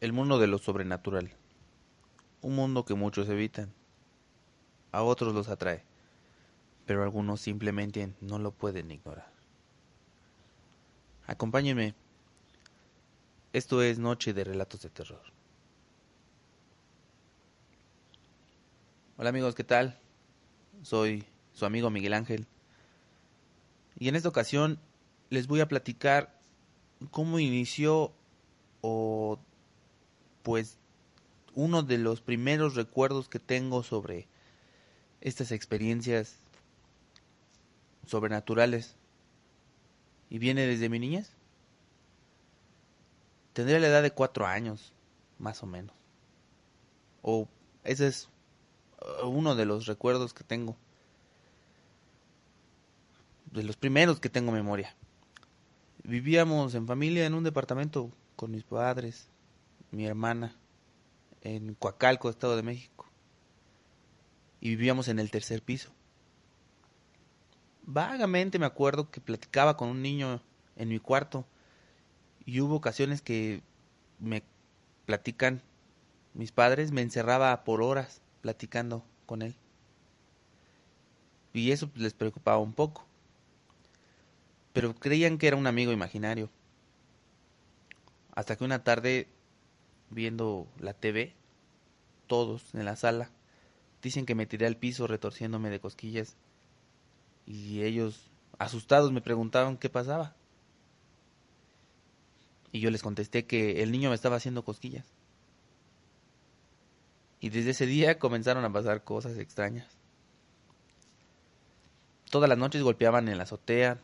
El mundo de lo sobrenatural. Un mundo que muchos evitan. A otros los atrae. Pero algunos simplemente no lo pueden ignorar. Acompáñenme. Esto es Noche de Relatos de Terror. Hola amigos, ¿qué tal? Soy su amigo Miguel Ángel. Y en esta ocasión les voy a platicar cómo inició o pues uno de los primeros recuerdos que tengo sobre estas experiencias sobrenaturales y viene desde mi niñez. Tendría la edad de cuatro años, más o menos. O ese es uh, uno de los recuerdos que tengo. De los primeros que tengo memoria. Vivíamos en familia en un departamento con mis padres, mi hermana, en Coacalco, Estado de México. Y vivíamos en el tercer piso. Vagamente me acuerdo que platicaba con un niño en mi cuarto y hubo ocasiones que me platican mis padres, me encerraba por horas platicando con él. Y eso les preocupaba un poco. Pero creían que era un amigo imaginario. Hasta que una tarde, viendo la TV, todos en la sala, dicen que me tiré al piso retorciéndome de cosquillas. Y ellos, asustados, me preguntaban qué pasaba. Y yo les contesté que el niño me estaba haciendo cosquillas. Y desde ese día comenzaron a pasar cosas extrañas. Todas las noches golpeaban en la azotea,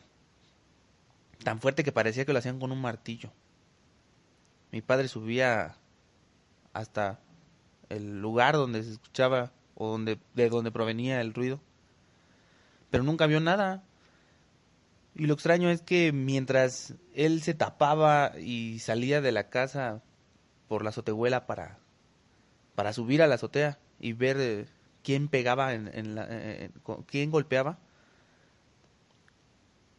tan fuerte que parecía que lo hacían con un martillo. Mi padre subía hasta el lugar donde se escuchaba o donde de donde provenía el ruido, pero nunca vio nada. Y lo extraño es que mientras él se tapaba y salía de la casa por la azotehuela para para subir a la azotea y ver eh, quién pegaba en, la, quién golpeaba,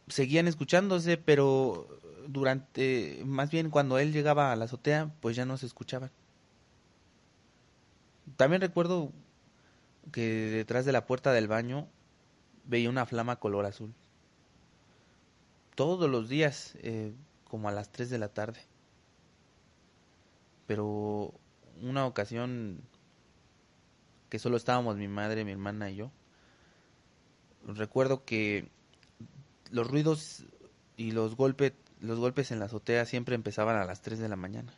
seguían escuchándose, pero durante, más bien cuando él llegaba a la azotea, pues ya no se escuchaban. También recuerdo que detrás de la puerta del baño veía una flama color azul. Todos los días, eh, como a las 3 de la tarde. Pero una ocasión que solo estábamos mi madre, mi hermana y yo, recuerdo que los ruidos y los golpes los golpes en la azotea siempre empezaban a las 3 de la mañana.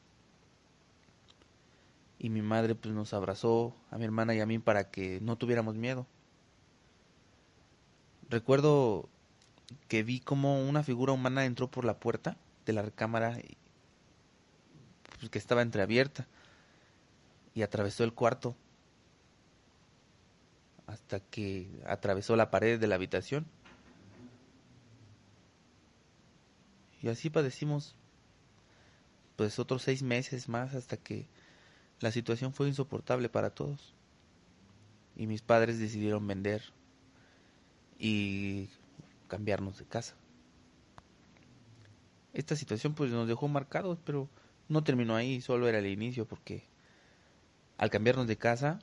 Y mi madre pues nos abrazó a mi hermana y a mí para que no tuviéramos miedo. Recuerdo que vi como una figura humana entró por la puerta de la recámara pues, que estaba entreabierta y atravesó el cuarto hasta que atravesó la pared de la habitación Y así padecimos pues otros seis meses más hasta que la situación fue insoportable para todos. Y mis padres decidieron vender y cambiarnos de casa. Esta situación pues nos dejó marcados, pero no terminó ahí, solo era el inicio porque al cambiarnos de casa,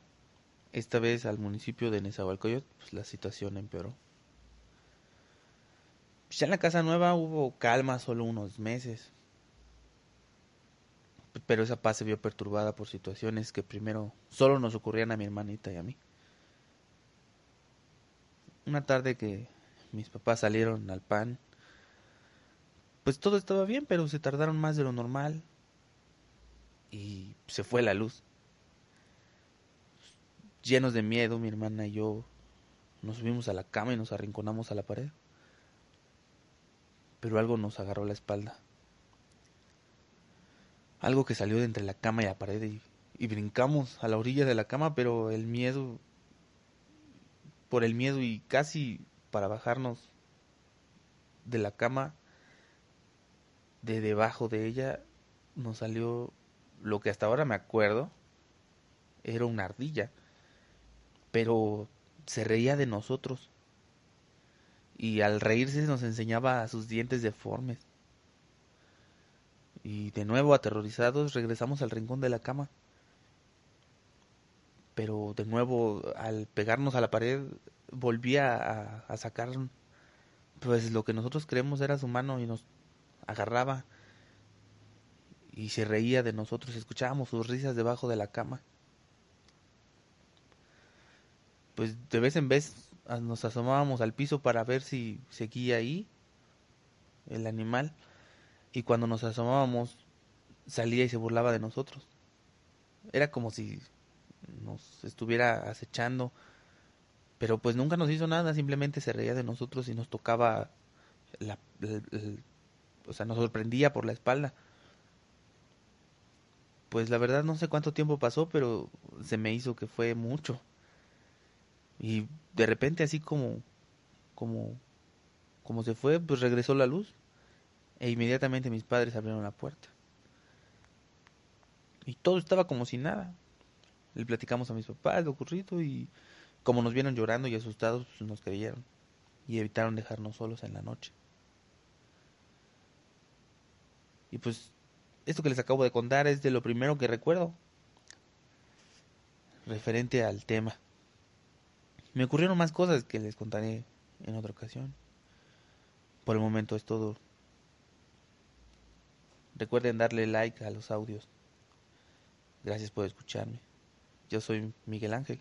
esta vez al municipio de Nezahualcóyotl, pues la situación empeoró. Ya en la casa nueva hubo calma solo unos meses. Pero esa paz se vio perturbada por situaciones que primero solo nos ocurrían a mi hermanita y a mí. Una tarde que mis papás salieron al pan, pues todo estaba bien, pero se tardaron más de lo normal y se fue la luz. Llenos de miedo, mi hermana y yo nos subimos a la cama y nos arrinconamos a la pared pero algo nos agarró la espalda. Algo que salió de entre la cama y la pared y, brincamos a la orilla de la cama, pero el miedo, por el miedo y casi para bajarnos de la cama, de debajo de ella, nos salió lo que hasta ahora me acuerdo, era una ardilla, pero se reía de nosotros y al reírse nos enseñaba sus dientes deformes. Y de nuevo, aterrorizados, regresamos al rincón de la cama. Pero de nuevo, al pegarnos a la pared, volvía a, sacar pues lo que nosotros creemos era su mano y nos agarraba y se reía de nosotros, escuchábamos sus risas debajo de la cama. Pues de vez en vez nos asomábamos al piso para ver si seguía ahí el animal y cuando nos asomábamos salía y se burlaba de nosotros. Era como si nos estuviera acechando pero pues nunca nos hizo nada, simplemente se reía de nosotros y nos tocaba, la, o sea, nos sorprendía por la espalda. Pues la verdad no sé cuánto tiempo pasó, pero se me hizo que fue mucho. Y de repente así como, como, como se fue, pues regresó la luz. E inmediatamente mis padres abrieron la puerta. Y todo estaba como si nada. Le platicamos a mis papás lo ocurrido y como nos vieron llorando y asustados, pues nos creyeron y evitaron dejarnos solos en la noche. Y pues esto que les acabo de contar es de lo primero que recuerdo referente al tema. Me ocurrieron más cosas que les contaré en otra ocasión. Por el momento es todo. Recuerden darle like a los audios. Gracias por escucharme. Yo soy Miguel Ángel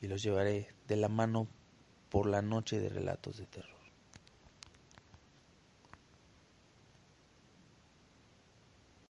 y los llevaré de la mano por la noche de relatos de terror.